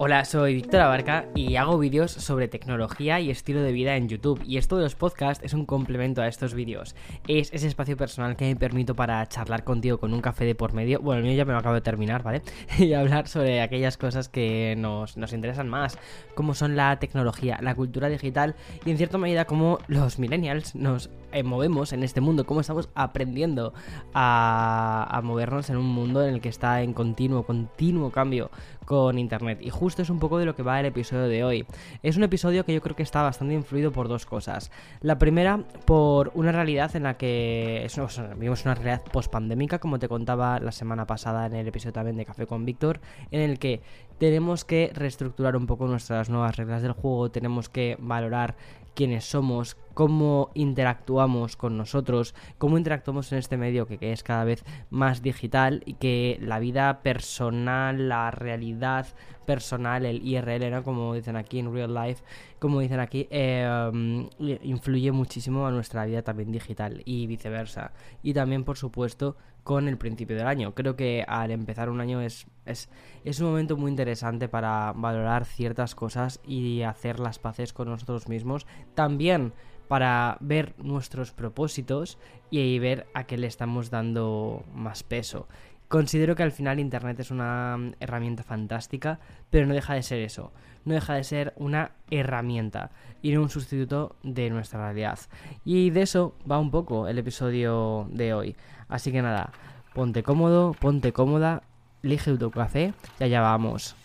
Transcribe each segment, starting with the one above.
Hola, soy Víctor Abarca y hago vídeos sobre tecnología y estilo de vida en YouTube. Y esto de los podcasts es un complemento a estos vídeos. Es ese espacio personal que me permito para charlar contigo con un café de por medio. Bueno, el mío ya me lo acabo de terminar, ¿vale? y hablar sobre aquellas cosas que nos, nos interesan más, como son la tecnología, la cultura digital y en cierta medida cómo los millennials nos eh, movemos en este mundo, cómo estamos aprendiendo a, movernos en un mundo en el que está en continuo, continuo cambio con Internet. Y justo es un poco de lo que va el episodio de hoy. Es un episodio que yo creo que está bastante influido por dos cosas. La primera, por una realidad en la que es, vivimos una realidad post-pandémica, como te contaba la semana pasada en el episodio también de Café con Víctor, en el que tenemos que reestructurar un poco nuestras nuevas reglas del juego, tenemos que valorar quiénes somos, cómo interactuamos con nosotros, cómo interactuamos en este medio que, es cada vez más digital y que la vida personal, la realidad personal, el IRL, ¿no? Como dicen aquí en real life, como dicen aquí, eh, influye muchísimo a nuestra vida también digital y viceversa. Y también, por supuesto, con el principio del año. Creo que al empezar un año es, es, es, un momento muy interesante para valorar ciertas cosas y hacer las paces con nosotros mismos. También para ver nuestros propósitos y ver a qué le estamos dando más peso. Considero que al final Internet es una herramienta fantástica, pero no deja de ser eso. No deja de ser una herramienta y no un sustituto de nuestra realidad. Y de eso va un poco el episodio de hoy. Así que nada, ponte cómodo, ponte cómoda, elige tu café y allá vamos.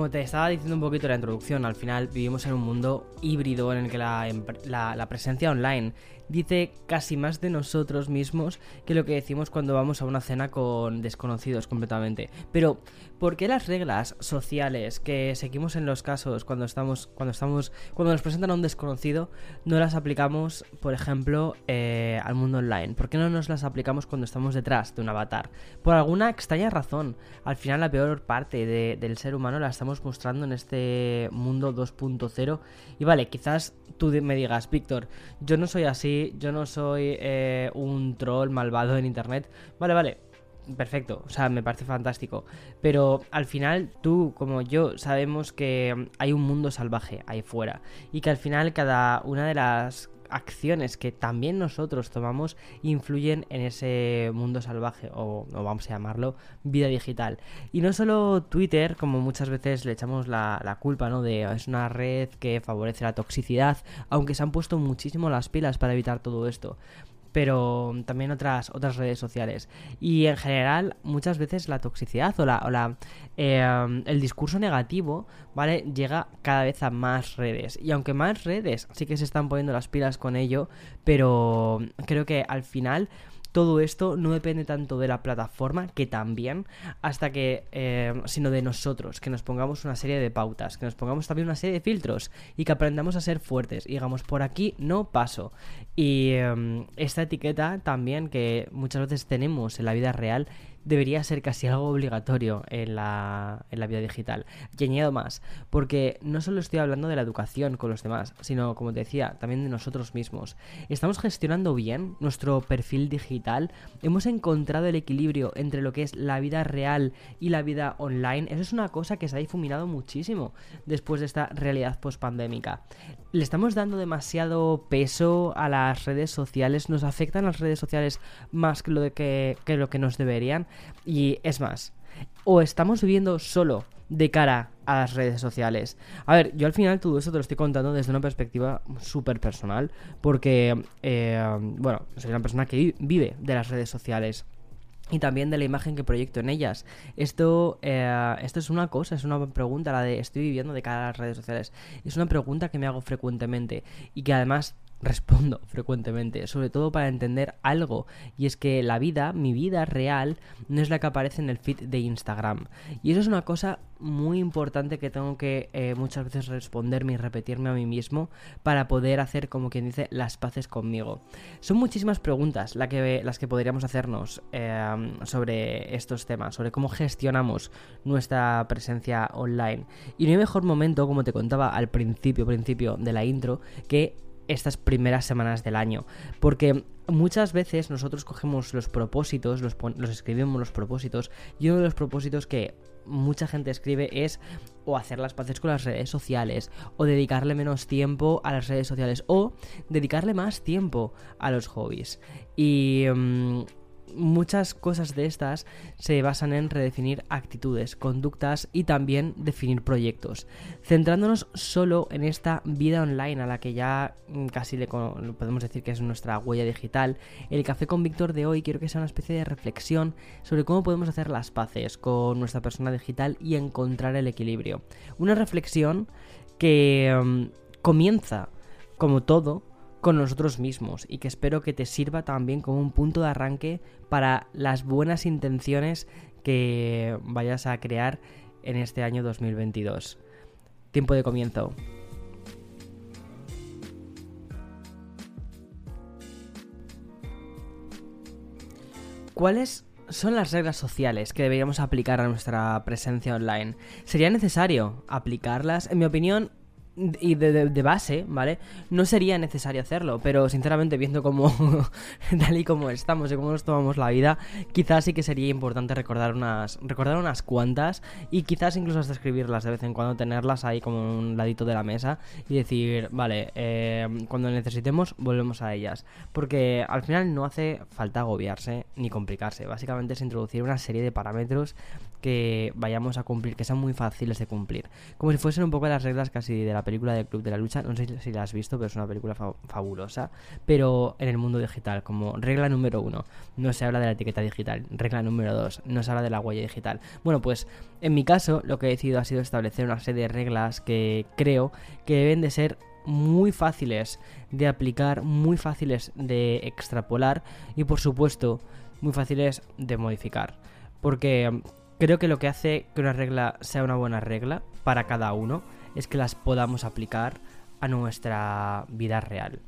Como te estaba diciendo un poquito en la introducción, al final vivimos en un mundo híbrido en el que la, la, presencia online dice casi más de nosotros mismos que lo que decimos cuando vamos a una cena con desconocidos completamente. Pero, ¿por qué las reglas sociales que seguimos en los casos cuando estamos, cuando estamos, cuando nos presentan a un desconocido, no las aplicamos, por ejemplo, eh, al mundo online? ¿Por qué no nos las aplicamos cuando estamos detrás de un avatar? Por alguna extraña razón. Al final, la peor parte del ser humano la estamos mostrando en este mundo 2.0. Y vale, quizás tú me digas, Víctor, yo no soy así yo no soy eh, un troll malvado en internet. Vale, vale, perfecto, o sea, me parece fantástico. Pero al final tú, como yo, sabemos que hay un mundo salvaje ahí fuera. Y que al final cada una de las acciones que también nosotros tomamos influyen en ese mundo salvaje o, vamos a llamarlo vida digital. Y no solo Twitter, como muchas veces le echamos la, la culpa, ¿no? De es una red que favorece la toxicidad, aunque se han puesto muchísimo las pilas para evitar todo esto pero también otras, otras redes sociales. Y en general, muchas veces la toxicidad o, la, o la, em, el discurso negativo, ¿vale? Llega cada vez a más redes. Y aunque más redes sí que se están poniendo las pilas con ello, pero creo que al final todo esto no depende tanto de la plataforma, que también, hasta que, eh, sino de nosotros, que nos pongamos una serie de pautas, que nos pongamos también una serie de filtros y que aprendamos a ser fuertes y digamos, por aquí no paso. Y em, esta etiqueta también que muchas veces tenemos en la vida real debería ser casi algo obligatorio en la, en la vida digital. Y añado más, porque no solo estoy hablando de la educación con los demás, sino, como te decía, también de nosotros mismos. Estamos gestionando bien nuestro perfil digital, hemos encontrado el equilibrio entre lo que es la vida real y la vida online. Eso es una cosa que se ha difuminado muchísimo después de esta realidad post-pandémica. Le estamos dando demasiado peso a las redes sociales, nos afectan las redes sociales más que lo, que, que lo que nos deberían. Y es más, o estamos viviendo solo de cara a las redes sociales. A ver, yo al final todo esto te lo estoy contando desde una perspectiva súper personal, porque, eh, bueno, soy una persona que vive de las redes sociales y también de la imagen que proyecto en ellas. Esto, eh, esto es una cosa, es una pregunta, la de estoy viviendo de cara a las redes sociales. Es una pregunta que me hago frecuentemente y que además respondo frecuentemente, sobre todo para entender algo, y es que la vida, mi vida real, no es la que aparece en el feed de Instagram. Y eso es una cosa muy importante que tengo que eh, muchas veces responderme y repetirme a mí mismo para poder hacer, como quien dice, las paces conmigo. Son muchísimas preguntas la que, las que podríamos hacernos eh, sobre estos temas, sobre cómo gestionamos nuestra presencia online. Y no hay mejor momento, como te contaba al principio, principio de la intro, que estas primeras semanas del año. Porque muchas veces nosotros cogemos los propósitos, los, los, escribimos los propósitos, y uno de los propósitos que mucha gente escribe es o hacer las paces con las redes sociales, o dedicarle menos tiempo a las redes sociales, o dedicarle más tiempo a los hobbies. Y... Mm, muchas cosas de estas se basan en redefinir actitudes, conductas y también definir proyectos. Centrándonos solo en esta vida online a la que ya mm, casi le podemos decir que es nuestra huella digital, el café con Víctor de hoy quiero que sea una especie de reflexión sobre cómo podemos hacer las paces con nuestra persona digital y encontrar el equilibrio. Una reflexión que mm, comienza, como todo, con nosotros mismos y que espero que te sirva también como un punto de arranque para las buenas intenciones que vayas a crear en este año 2022. Tiempo de comienzo. ¿Cuáles son las reglas sociales que deberíamos aplicar a nuestra presencia online? ¿Sería necesario aplicarlas? En mi opinión, y de, base, ¿vale? No sería necesario hacerlo, pero sinceramente viendo cómo, tal y como estamos y cómo nos tomamos la vida, quizás sí que sería importante recordar unas, recordar unas cuantas y quizás incluso hasta escribirlas de vez en cuando, tenerlas ahí como un ladito de la mesa y decir, vale, eh, cuando necesitemos volvemos a ellas. Porque al final no hace falta agobiarse ni complicarse, básicamente es introducir una serie de parámetros que vayamos a cumplir, que sean muy fáciles de cumplir. Como si fuesen un poco las reglas casi de la película de Club de la Lucha. No sé si la has visto, pero es una película fabulosa. Pero en el mundo digital, como regla número uno, no se habla de la etiqueta digital. Regla número dos, no se habla de la huella digital. Bueno, pues en mi caso, lo que he decidido ha sido establecer una serie de reglas que creo que deben de ser muy fáciles de aplicar, muy fáciles de extrapolar y por supuesto muy fáciles de modificar. Porque Creo que lo que hace que una regla sea una buena regla para cada uno es que las podamos aplicar a nuestra vida real.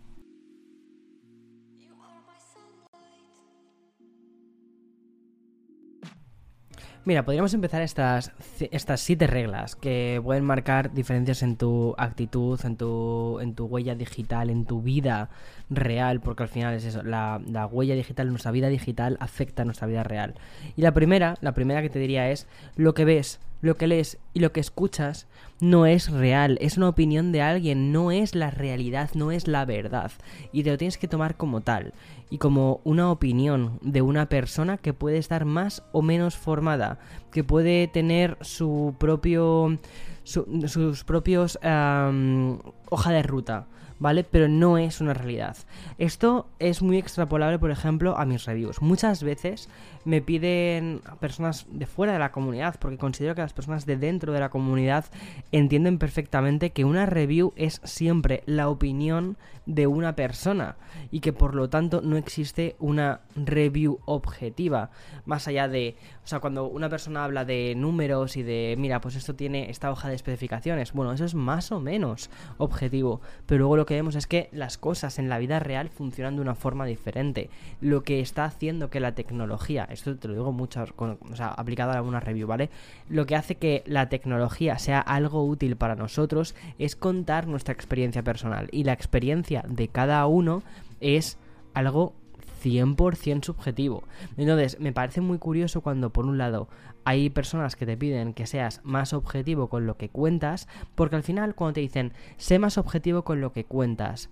Mira, podríamos empezar estas, estas siete reglas que pueden marcar diferencias en tu actitud, en tu, en tu huella digital, en tu vida real, porque al final es eso, la, la huella digital, nuestra vida digital afecta a nuestra vida real. Y la primera, la primera que te diría es lo que ves, lo que lees y lo que escuchas no es real, es una opinión de alguien, no es la realidad, no es la verdad. Y te lo tienes que tomar como tal, y como una opinión de una persona que puede estar más o menos formada, que puede tener su propio... sus propios hoja de ruta ¿vale? Pero no es una realidad. Esto es muy extrapolable, por ejemplo, a mis reviews. Muchas veces me piden personas de fuera de la comunidad, porque considero que las personas de dentro de la comunidad entienden perfectamente que una review es siempre la opinión de una persona y que por lo tanto no existe una review objetiva, más allá de, o sea, cuando una persona habla de números y de, mira, pues esto tiene esta hoja de especificaciones, bueno, eso es más o menos objetivo, pero luego lo que vemos es que las cosas en la vida real funcionan de una forma diferente. Lo que está haciendo que la tecnología, esto te lo digo mucho, o sea, aplicado a alguna review, ¿vale? Lo que hace que la tecnología sea algo útil para nosotros es contar nuestra experiencia personal. Y la experiencia de cada uno es algo 100% subjetivo. Entonces, me parece muy curioso cuando por un lado hay personas que te piden que seas más objetivo con lo que cuentas, porque al final cuando te dicen, sé más objetivo con lo que cuentas,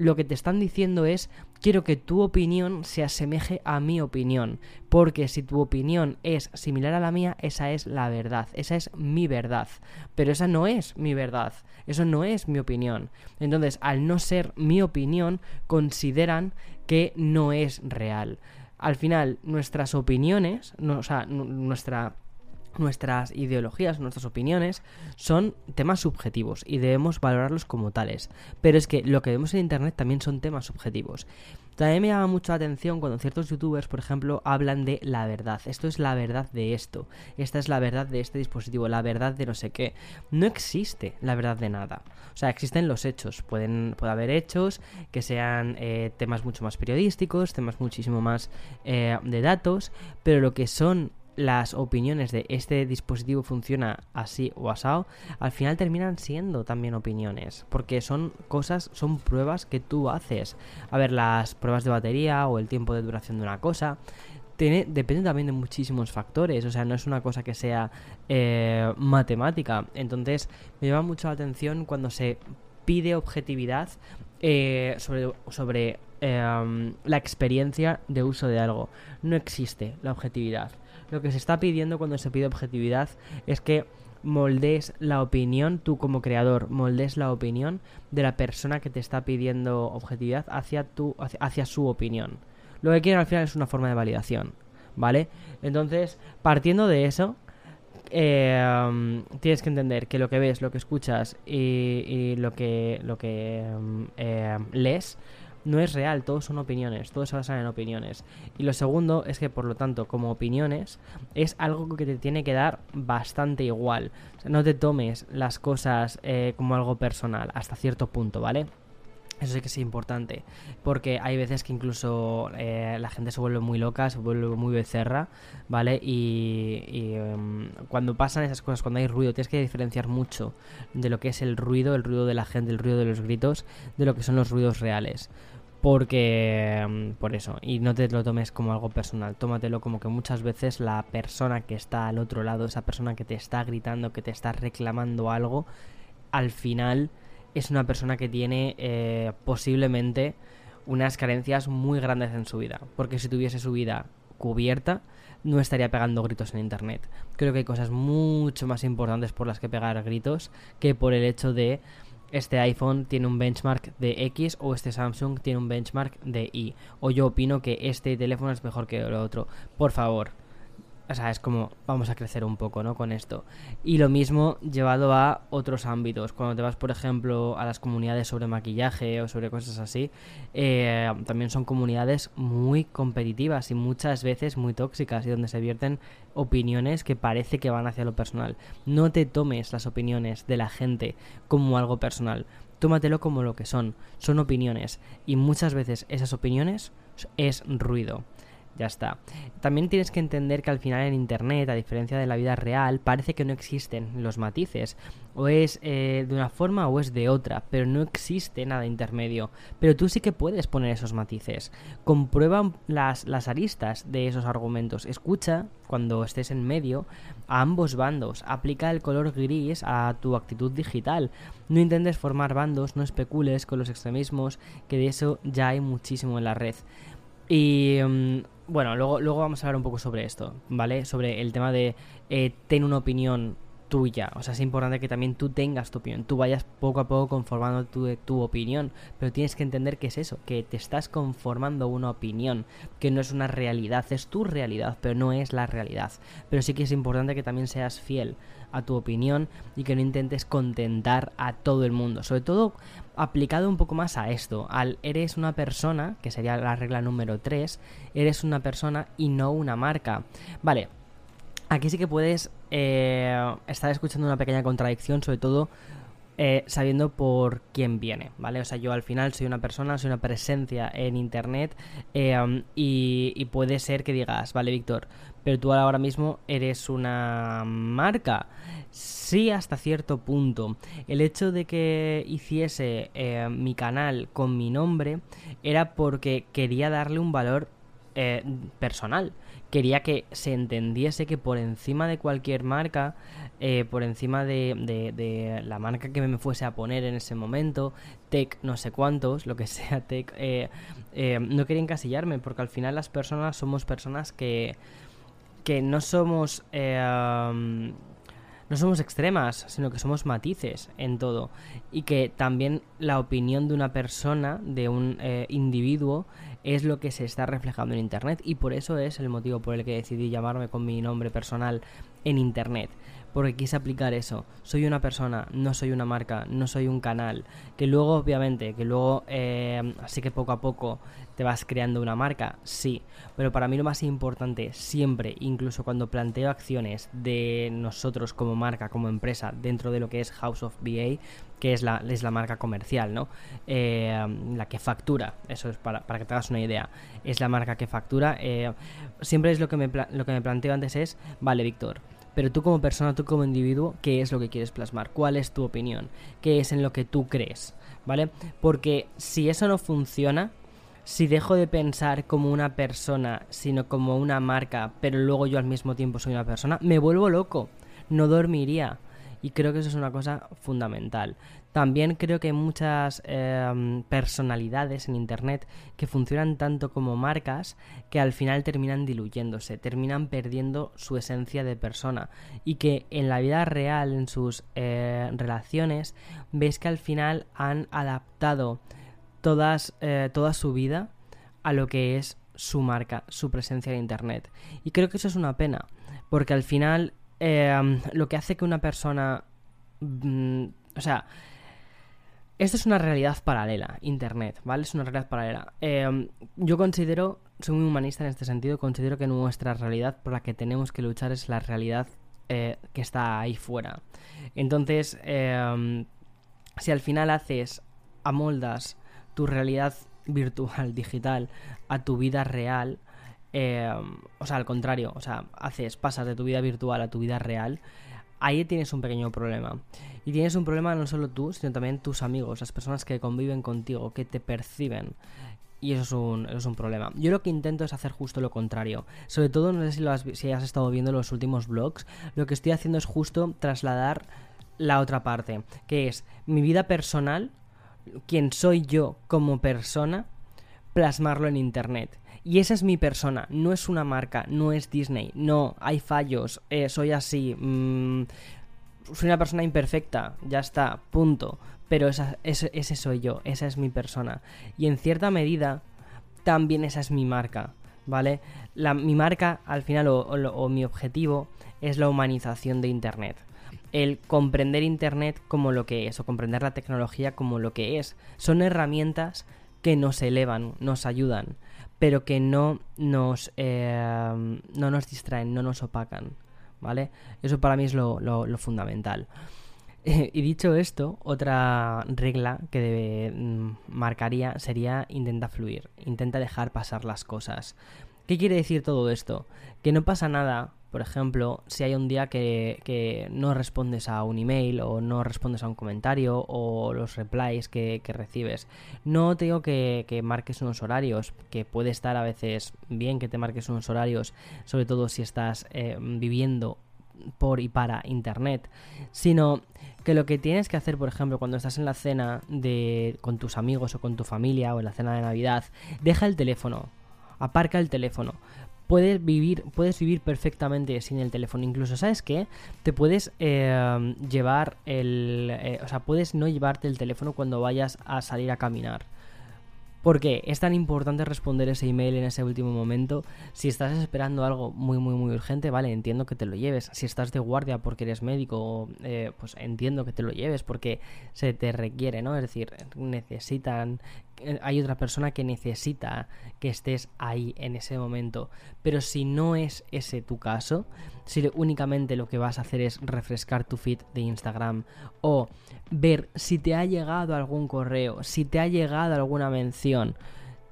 lo que te están diciendo es quiero que tu opinión se asemeje a mi opinión, porque si tu opinión es similar a la mía, esa es la verdad, esa es mi verdad, pero esa no es mi verdad, eso no es mi opinión. Entonces, al no ser mi opinión, consideran que no es real. Al final, nuestras opiniones, o sea, nuestra nuestras ideologías, nuestras opiniones son temas subjetivos y debemos valorarlos como tales. Pero es que lo que vemos en Internet también son temas subjetivos. También me llama mucho la atención cuando ciertos youtubers, por ejemplo, hablan de la verdad. Esto es la verdad de esto. Esta es la verdad de este dispositivo. La verdad de no sé qué. No existe la verdad de nada. O sea, existen los hechos. Pueden, puede haber hechos que sean eh, temas mucho más periodísticos, temas muchísimo más eh, de datos. Pero lo que son las opiniones de este dispositivo funciona así o asado, al final terminan siendo también opiniones, porque son cosas, son pruebas que tú haces. A ver, las pruebas de batería o el tiempo de duración de una cosa, tiene, depende también de muchísimos factores, o sea, no es una cosa que sea eh, matemática. Entonces, me llama mucho la atención cuando se pide objetividad eh, sobre, sobre em, la experiencia de uso de algo. No existe la objetividad. Lo que se está pidiendo cuando se pide objetividad es que moldes la opinión, tú como creador, moldes la opinión de la persona que te está pidiendo objetividad hacia, tu, hacia, su opinión. Lo que quieren al final es una forma de validación, ¿vale? Entonces, partiendo de eso, eh, tienes que entender que lo que ves, lo que escuchas y, lo que, lo que eh, lees no es real, todos son opiniones, todos se basan en opiniones. Y lo segundo es que, por lo tanto, como opiniones, es algo que te tiene que dar bastante igual. no te tomes las cosas eh, como algo personal, hasta cierto punto, ¿vale? Eso sí que es importante, porque hay veces que incluso eh, la gente se vuelve muy loca, se vuelve muy becerra, ¿vale? Y, em, cuando pasan esas cosas, cuando hay ruido, tienes que diferenciar mucho de lo que es el ruido, el ruido de la gente, el ruido de los gritos, de lo que son los ruidos reales. Porque, em, por eso, y no te lo tomes como algo personal, tómatelo como que muchas veces la persona que está al otro lado, esa persona que te está gritando, que te está reclamando algo, al final es una persona que tiene eh, posiblemente unas carencias muy grandes en su vida. Porque si tuviese su vida cubierta, no estaría pegando gritos en internet. Creo que hay cosas mucho más importantes por las que pegar gritos que por el hecho de este iPhone tiene un benchmark de X o este Samsung tiene un benchmark de Y. O yo opino que este teléfono es mejor que el otro. Por favor, o sea, es como vamos a crecer un poco, ¿no? Con esto. Y lo mismo llevado a otros ámbitos. Cuando te vas, por ejemplo, a las comunidades sobre maquillaje o sobre cosas así, eh, también son comunidades muy competitivas y muchas veces muy tóxicas y donde se vierten opiniones que parece que van hacia lo personal. No te tomes las opiniones de la gente como algo personal. Tómatelo como lo que son. Son opiniones. Y muchas veces esas opiniones es ruido. Ya está. También tienes que entender que al final en Internet, a diferencia de la vida real, parece que no existen los matices. O es eh, de una forma o es de otra, pero no existe nada intermedio. Pero tú sí que puedes poner esos matices. Comprueba las, las aristas de esos argumentos. Escucha, cuando estés en medio, a ambos bandos. Aplica el color gris a tu actitud digital. No intentes formar bandos, no especules con los extremismos, que de eso ya hay muchísimo en la red. Y mm, bueno, luego, luego vamos a hablar un poco sobre esto, ¿vale? Sobre el tema de eh, tener una opinión tuya. O sea, es importante que también tú tengas tu opinión. Tú vayas poco a poco conformando tu, tu opinión. Pero tienes que entender que es eso, que te estás conformando una opinión, que no es una realidad, es tu realidad, pero no es la realidad. Pero sí que es importante que también seas fiel a tu opinión y que no intentes contentar a todo el mundo. Sobre todo aplicado un poco más a esto, al eres una persona, que sería la regla número 3, eres una persona y no una marca. Vale, aquí sí que puedes eh, estar escuchando una pequeña contradicción, sobre todo eh, sabiendo por quién viene, ¿vale? O sea, yo al final soy una persona, soy una presencia en Internet eh, y, y, puede ser que digas, vale, Víctor, pero tú ahora mismo eres una marca. Sí, hasta cierto punto. El hecho de que hiciese eh, mi canal con mi nombre era porque quería darle un valor personal. Quería que se entendiese que por encima de cualquier marca, eh, por encima de, de, la marca que me fuese a poner en ese momento, tech no sé cuántos, lo que sea tech, no quería encasillarme porque al final las personas somos personas que que no somos eh, no somos extremas, sino que somos matices en todo. Y que también la opinión de una persona, de un eh, individuo, es lo que se está reflejando en Internet y por eso es el motivo por el que decidí llamarme con mi nombre personal en Internet porque quise aplicar eso. Soy una persona, no soy una marca, no soy un canal. Que luego, obviamente, que luego, eh, así que poco a poco te vas creando una marca, sí. Pero para mí lo más importante, siempre, incluso cuando planteo acciones de nosotros como marca, como empresa, dentro de lo que es House of BA, que es la, es la marca comercial, ¿no? Eh, la que factura, eso es para, para, que te hagas una idea, es la marca que factura. Eh, siempre es lo que, me, lo que me planteo antes es, vale, Víctor, pero tú como persona, tú como individuo, ¿qué es lo que quieres plasmar? ¿Cuál es tu opinión? ¿Qué es en lo que tú crees? ¿Vale? Porque si eso no funciona, si dejo de pensar como una persona, sino como una marca, pero luego yo al mismo tiempo soy una persona, me vuelvo loco, no dormiría. Y creo que eso es una cosa fundamental. También creo que hay muchas em, personalidades en Internet que funcionan tanto como marcas que al final terminan diluyéndose, terminan perdiendo su esencia de persona y que en la vida real, en sus eh, relaciones, ves que al final han adaptado todas, eh, toda su vida a lo que es su marca, su presencia en Internet. Y creo que eso es una pena, porque al final em, lo que hace que una persona... Mm, o sea, esto es una realidad paralela, Internet, ¿vale? Es una realidad paralela. Em, yo considero, soy muy humanista en este sentido, considero que nuestra realidad por la que tenemos que luchar es la realidad eh, que está ahí fuera. Entonces, em, si al final haces, amoldas tu realidad virtual, digital, a tu vida real, em, o sea, al contrario, o sea, haces, pasas de tu vida virtual a tu vida real, ahí tienes un pequeño problema. Y tienes un problema no solo tú, sino también tus amigos, las personas que conviven contigo, que te perciben. Y eso es, un, es un problema. Yo lo que intento es hacer justo lo contrario. Sobre todo, no sé si, lo has, si has estado viendo los últimos vlogs, lo que estoy haciendo es justo trasladar la otra parte, que es mi vida personal, quien soy yo como persona, plasmarlo en Internet. Y esa es mi persona, no es una marca, no es Disney, no, hay fallos, eh, soy así, mmm, soy una persona imperfecta, ya está, punto. Pero esa, ese, soy yo, esa es mi persona. Y en cierta medida, también esa es mi marca, ¿vale? La, mi marca, al final, o, o, o mi objetivo, es la humanización de Internet el comprender Internet como lo que es o comprender la tecnología como lo que es. Son herramientas que nos elevan, nos ayudan, pero que no nos, eh, no nos distraen, no nos opacan. ¿vale? Eso para mí es lo, fundamental. y dicho esto, otra regla que mm, marcaría sería intenta fluir, intenta dejar pasar las cosas. ¿Qué quiere decir todo esto? Que no pasa nada, por ejemplo, si hay un día que, no respondes a un email o no respondes a un comentario o los replies que, recibes. No te digo que, marques unos horarios, que puede estar a veces bien que te marques unos horarios, sobre todo si estás eh, viviendo por y para internet, sino que lo que tienes que hacer, por ejemplo, cuando estás en la cena de con tus amigos o con tu familia o en la cena de Navidad, deja el teléfono, aparca el teléfono. Puedes vivir, puedes vivir perfectamente sin el teléfono. Incluso, ¿sabes qué? Te puedes eh, llevar el. Eh, o sea, puedes no llevarte el teléfono cuando vayas a salir a caminar. ¿Por qué? Es tan importante responder ese email en ese último momento. Si estás esperando algo muy, muy, muy urgente, vale, entiendo que te lo lleves. Si estás de guardia porque eres médico, eh, pues entiendo que te lo lleves porque se te requiere, ¿no? Es decir, necesitan hay otra persona que necesita que estés ahí en ese momento. Pero si no es ese tu caso, si únicamente lo que vas a hacer es refrescar tu feed de Instagram o ver si te ha llegado algún correo, si te ha llegado alguna mención,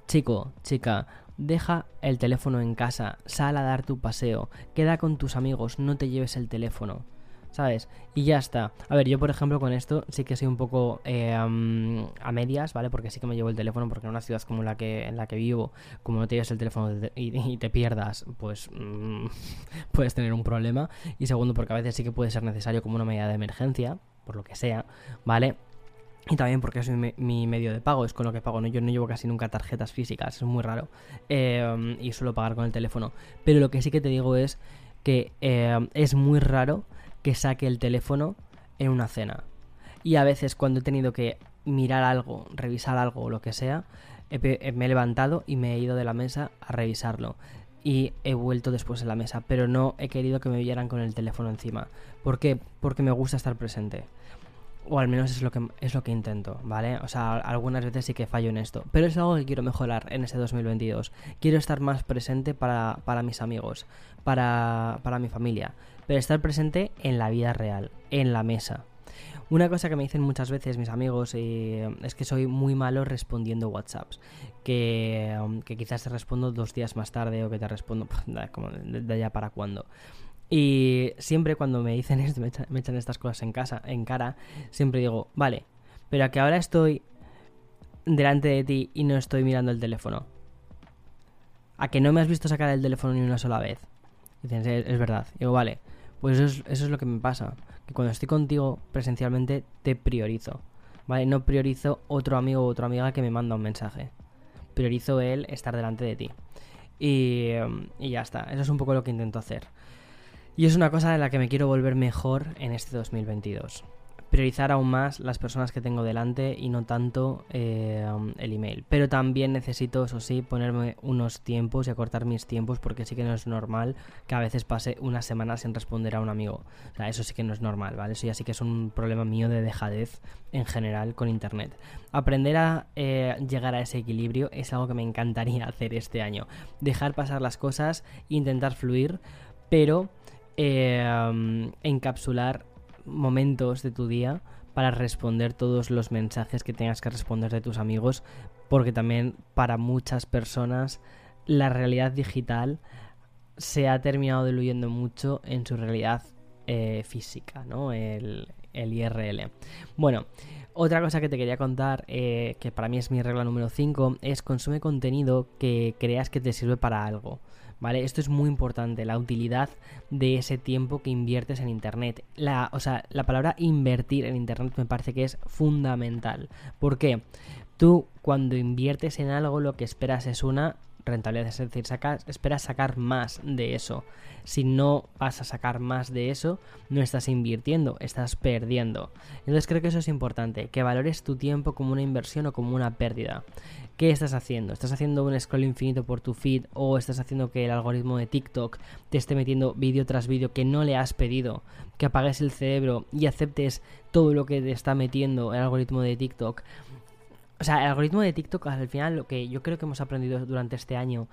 chico, chica, deja el teléfono en casa, sal a dar tu paseo, queda con tus amigos, no te lleves el teléfono. ¿Sabes? Y ya está. A ver, yo por ejemplo con esto sí que soy un poco eh, a medias, ¿vale? Porque sí que me llevo el teléfono porque en una ciudad como la que en la que vivo, como no te llevas el teléfono y, te pierdas, pues mm, puedes tener un problema. Y segundo, porque a veces sí que puede ser necesario como una medida de emergencia, por lo que sea, ¿vale? Y también porque es mi, medio de pago, es con lo que pago. ¿no? Yo no llevo casi nunca tarjetas físicas, es muy raro. Eh, y suelo pagar con el teléfono. Pero lo que sí que te digo es que eh, es muy raro que saque el teléfono en una cena. Y a veces cuando he tenido que mirar algo, revisar algo o lo que sea, me he levantado y me he ido de la mesa a revisarlo y he vuelto después en la mesa, pero no he querido que me vieran con el teléfono encima. ¿Por qué? Porque me gusta estar presente. O al menos es lo que es lo que intento, ¿vale? O sea, algunas veces sí que fallo en esto, pero es algo que quiero mejorar en este 2022. Quiero estar más presente para, para mis amigos, para, para mi familia, pero estar presente en la vida real, en la mesa, una cosa que me dicen muchas veces mis amigos eh, es que soy muy malo respondiendo WhatsApps. Que, que, quizás te respondo dos días más tarde o que te respondo como de, allá para cuando. Y siempre cuando me dicen esto, me echan, estas cosas en casa, en cara, siempre digo, vale, pero a que ahora estoy delante de ti y no estoy mirando el teléfono. A que no me has visto sacar el teléfono ni una sola vez. dicen, es, verdad. digo, vale, pues eso es, lo que me pasa. Que cuando estoy contigo presencialmente te priorizo. ¿Vale? No priorizo otro amigo o otra amiga que me manda un mensaje. Priorizo él estar delante de ti. Y, y ya está. Eso es un poco lo que intento hacer. Y es una cosa en la que me quiero volver mejor en este 2022 priorizar aún más las personas que tengo delante y no tanto eh, el email. Pero también necesito, eso sí, ponerme unos tiempos y acortar mis tiempos porque sí que no es normal que a veces pase una semana sin responder a un amigo. O sea, eso sí que no es normal, ¿vale? Eso ya sí que es un problema mío de dejadez en general con Internet. Aprender a eh, llegar a ese equilibrio es algo que me encantaría hacer este año. Dejar pasar las cosas, intentar fluir, pero... Eh, encapsular momentos de tu día para responder todos los mensajes que tengas que responder de tus amigos, porque también para muchas personas la realidad digital se ha terminado diluyendo mucho en su realidad eh, física, ¿no? El, IRL. Bueno, otra cosa que te quería contar, eh, que para mí es mi regla número 5, es consume contenido que creas que te sirve para algo. ¿Vale? Esto es muy importante, la utilidad de ese tiempo que inviertes en Internet. La, o sea, la palabra invertir en Internet me parece que es fundamental. ¿Por qué? Tú cuando inviertes en algo lo que esperas es una rentabilidad, es decir, sacas, esperas sacar más de eso. Si no vas a sacar más de eso, no estás invirtiendo, estás perdiendo. Entonces creo que eso es importante, que valores tu tiempo como una inversión o como una pérdida. ¿Qué estás haciendo? ¿Estás haciendo un scroll infinito por tu feed o estás haciendo que el algoritmo de TikTok te esté metiendo vídeo tras vídeo que no le has pedido? Que apagues el cerebro y aceptes todo lo que te está metiendo el algoritmo de TikTok. O sea, el algoritmo de TikTok al final lo que yo creo que hemos aprendido durante este año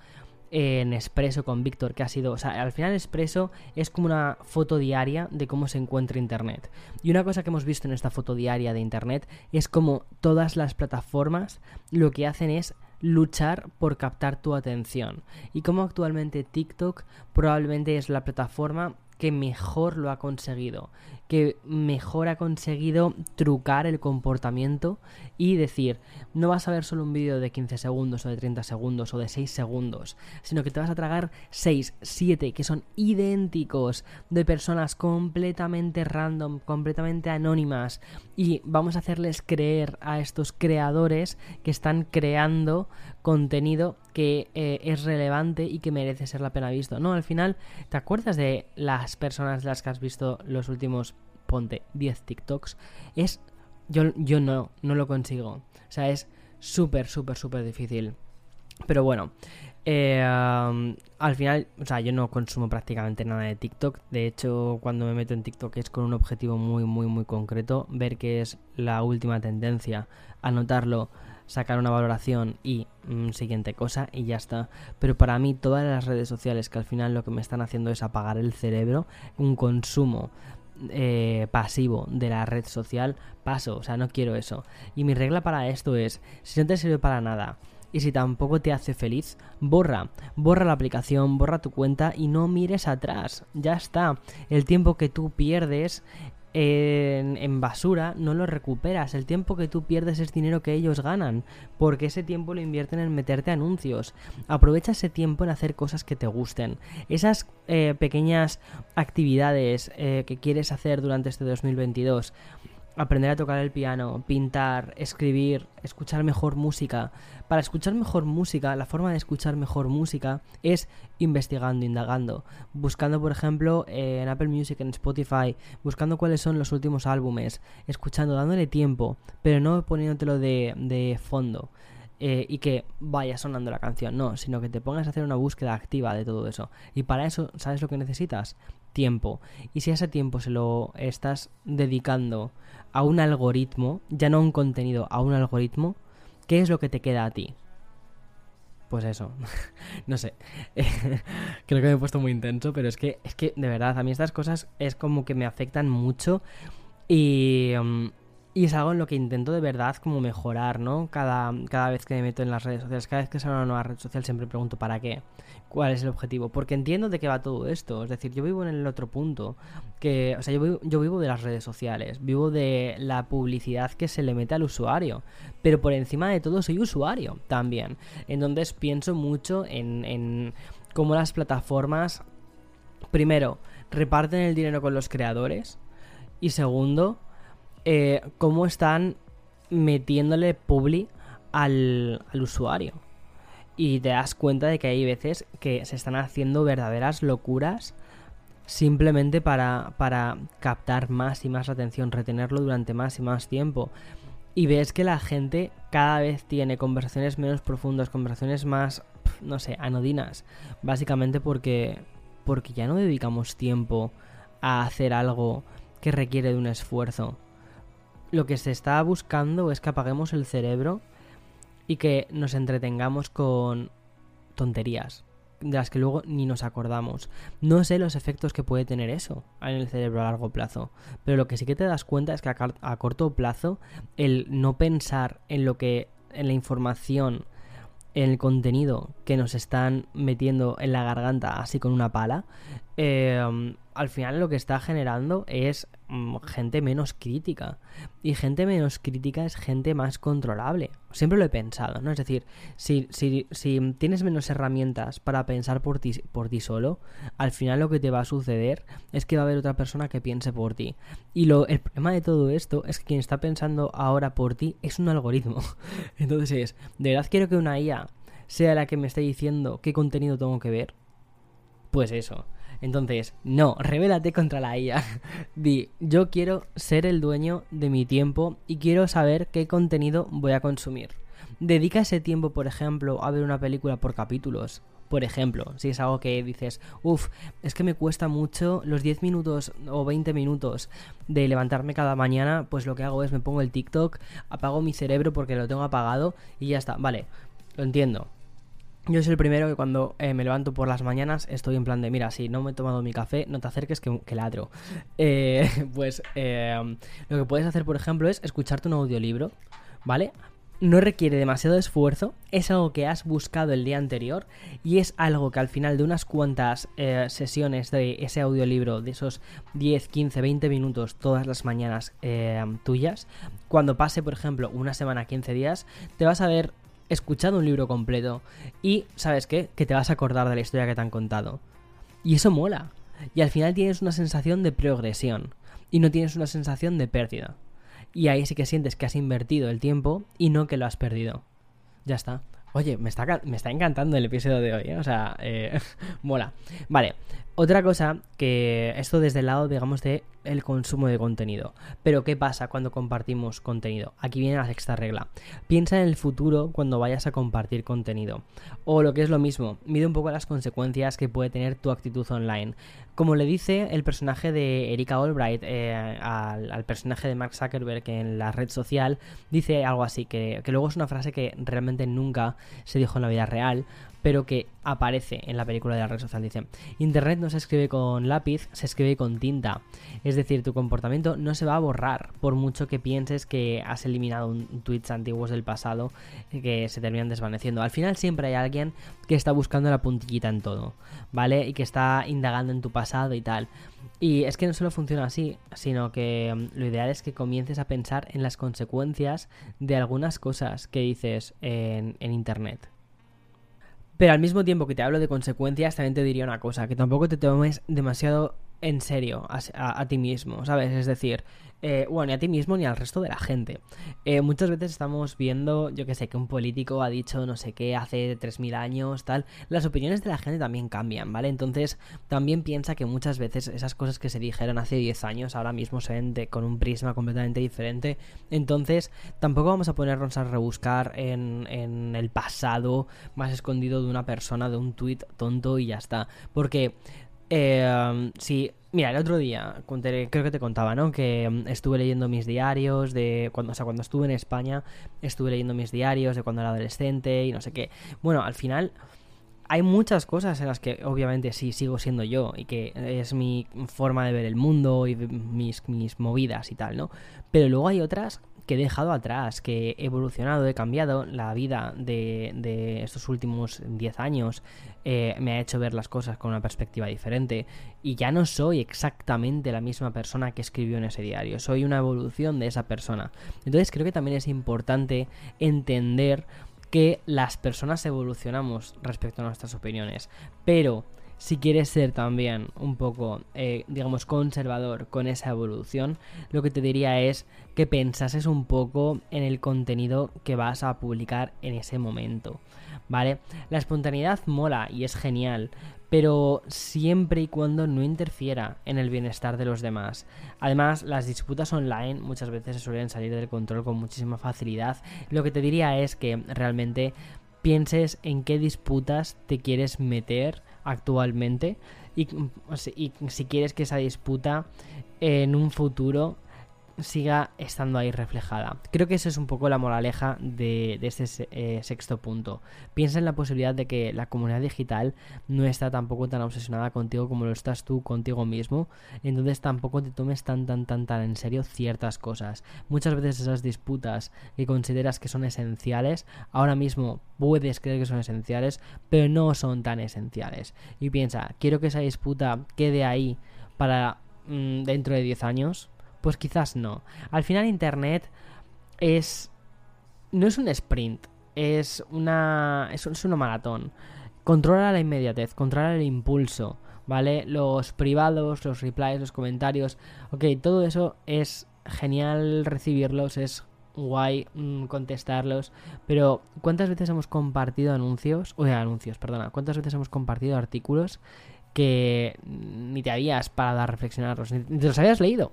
en Expreso con Víctor, que ha sido, o sea, al final Expreso es como una foto diaria de cómo se encuentra Internet. Y una cosa que hemos visto en esta foto diaria de Internet es como todas las plataformas lo que hacen es luchar por captar tu atención. Y como actualmente TikTok probablemente es la plataforma que mejor lo ha conseguido, que mejor ha conseguido trucar el comportamiento y decir, no vas a ver solo un vídeo de 15 segundos o de 30 segundos o de 6 segundos, sino que te vas a tragar 6, 7 que son idénticos de personas completamente random, completamente anónimas y vamos a hacerles creer a estos creadores que están creando contenido que eh, es relevante y que merece ser la pena visto. No, al final, ¿te acuerdas de las personas de las que has visto los últimos, ponte, 10 TikToks? Es... Yo, yo no, no lo consigo. O sea, es súper, súper, súper difícil. Pero bueno, eh, al final, o sea, yo no consumo prácticamente nada de TikTok. De hecho, cuando me meto en TikTok es con un objetivo muy, muy, muy concreto. Ver qué es la última tendencia, anotarlo, sacar una valoración y mm, siguiente cosa y ya está. Pero para mí todas las redes sociales que al final lo que me están haciendo es apagar el cerebro, un consumo eh, pasivo de la red social, paso, o sea, no quiero eso. Y mi regla para esto es, si no te sirve para nada, y si tampoco te hace feliz, borra, borra la aplicación, borra tu cuenta y no mires atrás. Ya está. El tiempo que tú pierdes en, basura no lo recuperas. El tiempo que tú pierdes es dinero que ellos ganan, porque ese tiempo lo invierten en meterte anuncios. Aprovecha ese tiempo en hacer cosas que te gusten. Esas eh, pequeñas actividades eh, que quieres hacer durante este 2022 aprender a tocar el piano, pintar, escribir, escuchar mejor música. Para escuchar mejor música, la forma de escuchar mejor música es investigando, indagando, buscando, por ejemplo, en Apple Music, en Spotify, buscando cuáles son los últimos álbumes, escuchando, dándole tiempo, pero no poniéndotelo de, de fondo. eh, y que vaya sonando la canción, no, sino que te pongas a hacer una búsqueda activa de todo eso. Y para eso, ¿sabes lo que necesitas? Tiempo. Y si ese tiempo se lo estás dedicando a un algoritmo, ya no a un contenido, a un algoritmo, ¿qué es lo que te queda a ti? Pues eso, no sé, creo que me he puesto muy intenso, pero es que, es que de verdad, a mí estas cosas es como que me afectan mucho y, mm, y es algo en lo que intento de verdad como mejorar, ¿no? Cada, cada vez que me meto en las redes sociales, cada vez que sale una nueva red social siempre pregunto ¿para qué? ¿Cuál es el objetivo? Porque entiendo de qué va todo esto. Es decir, yo vivo en el otro punto. Que, o sea, yo vivo, yo vivo de las redes sociales. Vivo de la publicidad que se le mete al usuario. Pero por encima de todo soy usuario también. Entonces pienso mucho en, en cómo las plataformas, primero, reparten el dinero con los creadores. Y segundo, eh, cómo están metiéndole publi al, usuario. Y te das cuenta de que hay veces que se están haciendo verdaderas locuras simplemente para, para captar más y más atención, retenerlo durante más y más tiempo. Y ves que la gente cada vez tiene conversaciones menos profundas, conversaciones más, no sé, anodinas. Básicamente porque, porque ya no dedicamos tiempo a hacer algo que requiere de un esfuerzo lo que se está buscando es que apaguemos el cerebro y que nos entretengamos con tonterías de las que luego ni nos acordamos. No sé los efectos que puede tener eso en el cerebro a largo plazo, pero lo que sí que te das cuenta es que a, corto plazo el no pensar en lo que en la información en el contenido que nos están metiendo en la garganta así con una pala, eh, al final lo que está generando es mm, gente menos crítica. Y gente menos crítica es gente más controlable. Siempre lo he pensado, ¿no? Es decir, si, si, si tienes menos herramientas para pensar por ti, por ti solo, al final lo que te va a suceder es que va a haber otra persona que piense por ti. Y lo, el problema de todo esto es que quien está pensando ahora por ti es un algoritmo. Entonces, ¿de verdad quiero que una IA sea la que me esté diciendo qué contenido tengo que ver? Pues eso entonces, no, revélate contra la IA. Di, yo quiero ser el dueño de mi tiempo y quiero saber qué contenido voy a consumir. Dedica ese tiempo, por ejemplo, a ver una película por capítulos. Por ejemplo, si es algo que dices, uff, es que me cuesta mucho los 10 minutos o 20 minutos de levantarme cada mañana, pues lo que hago es me pongo el TikTok, apago mi cerebro porque lo tengo apagado y ya está. Vale, lo entiendo. Yo soy el primero que cuando eh, me levanto por las mañanas estoy en plan de, mira, si no me he tomado mi café, no te acerques que, que ladro. Eh, pues eh, lo que puedes hacer, por ejemplo, es escucharte un audiolibro, ¿vale? No requiere demasiado esfuerzo, es algo que has buscado el día anterior y es algo que al final de unas cuantas sesiones de ese audiolibro, de esos 10, 15, 20 minutos todas las mañanas tuyas, cuando pase, por ejemplo, una semana, 15 días, te vas a ver escuchado un libro completo y, ¿sabes qué? Que te vas a acordar de la historia que te han contado. Y eso mola. Y al final tienes una sensación de progresión y no tienes una sensación de pérdida. Y ahí sí que sientes que has invertido el tiempo y no que lo has perdido. Ya está. Oye, me está, me está encantando el episodio de hoy, ¿eh? O sea, eh, mola. Vale, otra cosa que esto desde el lado, digamos, de el consumo de contenido. Pero ¿qué pasa cuando compartimos contenido? Aquí viene la sexta regla. Piensa en el futuro cuando vayas a compartir contenido. O lo que es lo mismo, mide un poco las consecuencias que puede tener tu actitud online. Como le dice el personaje de Erika Albright eh, al, personaje de Mark Zuckerberg en la red social, dice algo así, que, que luego es una frase que realmente nunca se dijo en la vida real, pero que aparece en la película de la red social. Dice, Internet no se escribe con lápiz, se escribe con tinta. Es decir, tu comportamiento no se va a borrar por mucho que pienses que has eliminado un tweets antiguos del pasado que se terminan desvaneciendo. Al final siempre hay alguien que está buscando la puntillita en todo, ¿vale? Y que está indagando en tu pasado y tal. Y es que no solo funciona así, sino que mm, lo ideal es que comiences a pensar en las consecuencias de algunas cosas que dices en, en Internet. Pero al mismo tiempo que te hablo de consecuencias, también te diría una cosa, que tampoco te tomes demasiado en serio a, ti mismo, ¿sabes? Es decir, eh, bueno, ni a ti mismo ni al resto de la gente. Eh, muchas veces estamos viendo, yo que sé, que un político ha dicho no sé qué hace 3.000 años, tal. Las opiniones de la gente también cambian, ¿vale? Entonces, también piensa que muchas veces esas cosas que se dijeron hace 10 años ahora mismo se ven con un prisma completamente diferente. Entonces, tampoco vamos a ponernos a rebuscar en, en el pasado más escondido de una persona, de un tuit tonto y ya está. Porque eh, sí, mira, el otro día creo que te contaba, ¿no? Que mm, estuve leyendo mis diarios de cuando, o sea, cuando estuve en España, estuve leyendo mis diarios de cuando era adolescente y no sé qué. Bueno, al final hay muchas cosas en las que obviamente sí sigo siendo yo y que es mi forma de ver el mundo y mis, mis movidas y tal, ¿no? Pero luego hay otras que he dejado atrás, que he evolucionado, he cambiado la vida de, estos últimos 10 años, eh, me ha hecho ver las cosas con una perspectiva diferente y ya no soy exactamente la misma persona que escribió en ese diario, soy una evolución de esa persona. Entonces creo que también es importante entender que las personas evolucionamos respecto a nuestras opiniones, pero si quieres ser también un poco, eh, digamos, conservador con esa evolución, lo que te diría es que pensases un poco en el contenido que vas a publicar en ese momento, ¿vale? La espontaneidad mola y es genial, pero siempre y cuando no interfiera en el bienestar de los demás. Además, las disputas online muchas veces se suelen salir del control con muchísima facilidad. Lo que te diría es que realmente pienses en qué disputas te quieres meter actualmente y, y si quieres que esa disputa en un futuro siga estando ahí reflejada. Creo que esa es un poco la moraleja de, de este eh, sexto punto. Piensa en la posibilidad de que la comunidad digital no está tampoco tan obsesionada contigo como lo estás tú contigo mismo, entonces tampoco te tomes tan tan tan tan en serio ciertas cosas. Muchas veces esas disputas que consideras que son esenciales, ahora mismo puedes creer que son esenciales, pero no son tan esenciales. Y piensa, quiero que esa disputa quede ahí para mm, dentro de 10 años pues quizás no. Al final Internet es... No es un sprint, es una... es, una maratón. Controla la inmediatez, controla el impulso, ¿vale? Los privados, los replies, los comentarios. Ok, todo eso es genial recibirlos, es guay mm, contestarlos, pero ¿cuántas veces hemos compartido anuncios? O anuncios, perdona, ¿cuántas veces hemos compartido artículos que ni te habías parado a reflexionarlos, ni te los habías leído?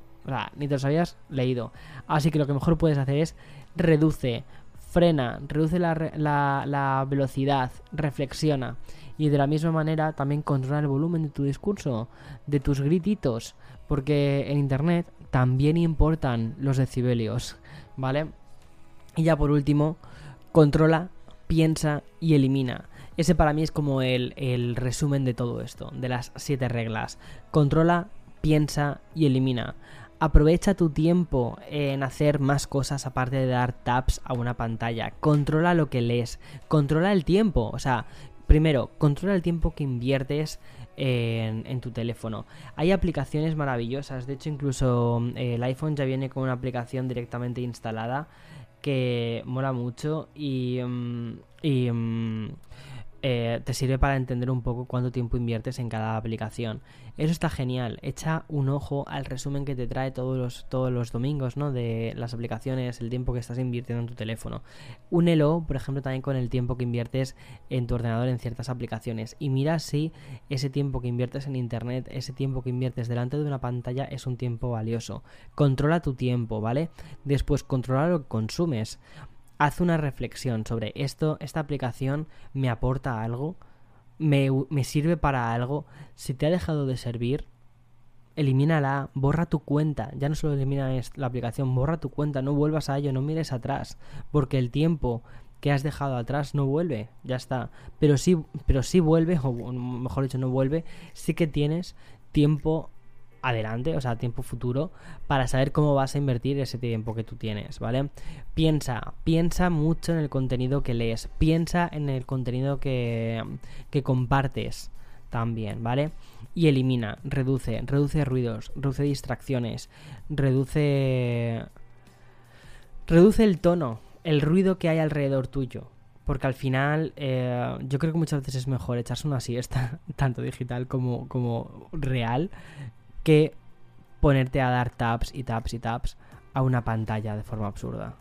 Ni te los habías leído. Así que lo que mejor puedes hacer es reduce, frena, reduce la, velocidad, reflexiona. Y de la misma manera también controla el volumen de tu discurso, de tus grititos. Porque en Internet también importan los decibelios, ¿vale? Y ya por último, controla, piensa y elimina. Ese para mí es como el, el resumen de todo esto, de las siete reglas. Controla, piensa y elimina. Aprovecha tu tiempo en hacer más cosas aparte de dar taps a una pantalla. Controla lo que lees. Controla el tiempo. O sea, primero, controla el tiempo que inviertes en, tu teléfono. Hay aplicaciones maravillosas. De hecho, incluso eh, el iPhone ya viene con una aplicación directamente instalada que mola mucho y... Mm, y mm, eh, te sirve para entender un poco cuánto tiempo inviertes en cada aplicación. Eso está genial. Echa un ojo al resumen que te trae todos los, todos los domingos, ¿no? De las aplicaciones, el tiempo que estás invirtiendo en tu teléfono. Únelo, por ejemplo, también con el tiempo que inviertes en tu ordenador en ciertas aplicaciones. Y mira si ese tiempo que inviertes en internet, ese tiempo que inviertes delante de una pantalla es un tiempo valioso. Controla tu tiempo, ¿vale? Después, controla lo que consumes haz una reflexión sobre esto, esta aplicación me aporta algo, me, sirve para algo, si te ha dejado de servir, elimínala, borra tu cuenta, ya no solo elimina la aplicación, borra tu cuenta, no vuelvas a ello, no mires atrás, porque el tiempo que has dejado atrás no vuelve, ya está, pero sí, pero sí vuelve, o mejor dicho, no vuelve, sí que tienes tiempo adelante, o sea, tiempo futuro, para saber cómo vas a invertir ese tiempo que tú tienes, ¿vale? Piensa, piensa mucho en el contenido que lees, piensa en el contenido que, que compartes también, ¿vale? Y elimina, reduce, reduce ruidos, reduce distracciones, reduce... Reduce el tono, el ruido que hay alrededor tuyo. Porque al final eh, yo creo que muchas veces es mejor echarse una siesta, tanto digital como, como real, que ponerte a dar taps y taps y taps a una pantalla de forma absurda.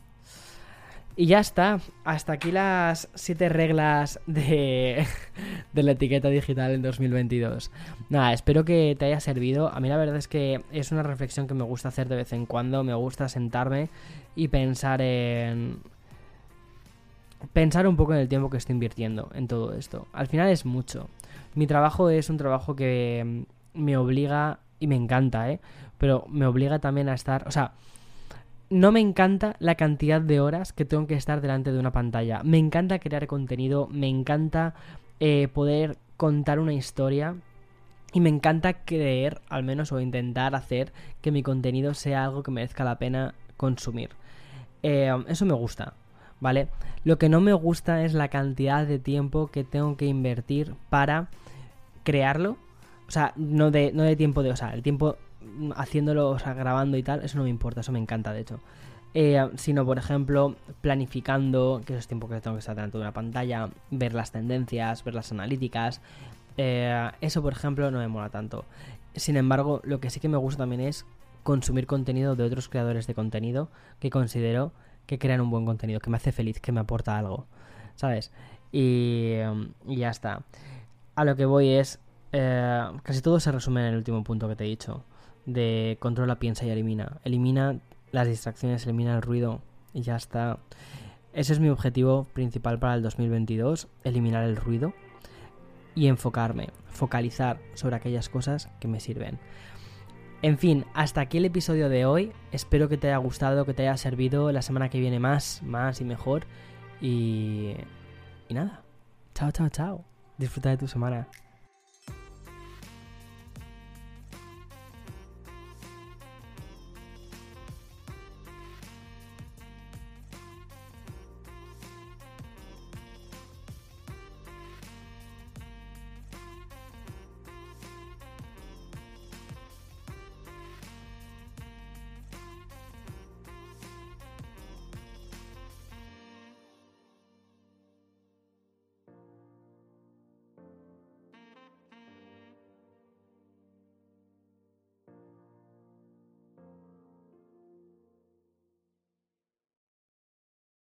Y ya está, hasta aquí las siete reglas de, de, la etiqueta digital en 2022. Nada, espero que te haya servido. A mí la verdad es que es una reflexión que me gusta hacer de vez en cuando. Me gusta sentarme y pensar en... Pensar un poco en el tiempo que estoy invirtiendo en todo esto. Al final es mucho. Mi trabajo es un trabajo que me obliga, y me encanta, ¿eh? Pero me obliga también a estar... O sea, no me encanta la cantidad de horas que tengo que estar delante de una pantalla. Me encanta crear contenido, me encanta eh, poder contar una historia y me encanta creer, al menos, o intentar hacer que mi contenido sea algo que merezca la pena consumir. Eh, eso me gusta, ¿vale? Lo que no me gusta es la cantidad de tiempo que tengo que invertir para crearlo. O sea, no de, no de tiempo de... O sea, el tiempo haciéndolo, o sea, grabando y tal, eso no me importa, eso me encanta, de hecho. Eh, sino, por ejemplo, planificando, que es tiempo que tengo que estar delante de una pantalla, ver las tendencias, ver las analíticas. Eh, eso, por ejemplo, no me mola tanto. Sin embargo, lo que sí que me gusta también es consumir contenido de otros creadores de contenido que considero que crean un buen contenido, que me hace feliz, que me aporta algo, ¿sabes? Y, y ya está. A lo que voy es, eh, casi todo se resume en el último punto que te he dicho de controla, piensa y elimina. Elimina las distracciones, elimina el ruido y ya está. Ese es mi objetivo principal para el 2022, eliminar el ruido y enfocarme, focalizar sobre aquellas cosas que me sirven. En fin, hasta aquí el episodio de hoy. Espero que te haya gustado, que te haya servido. La semana que viene más, más y mejor. Y, y nada. Chao, chao, chao. Disfruta de tu semana.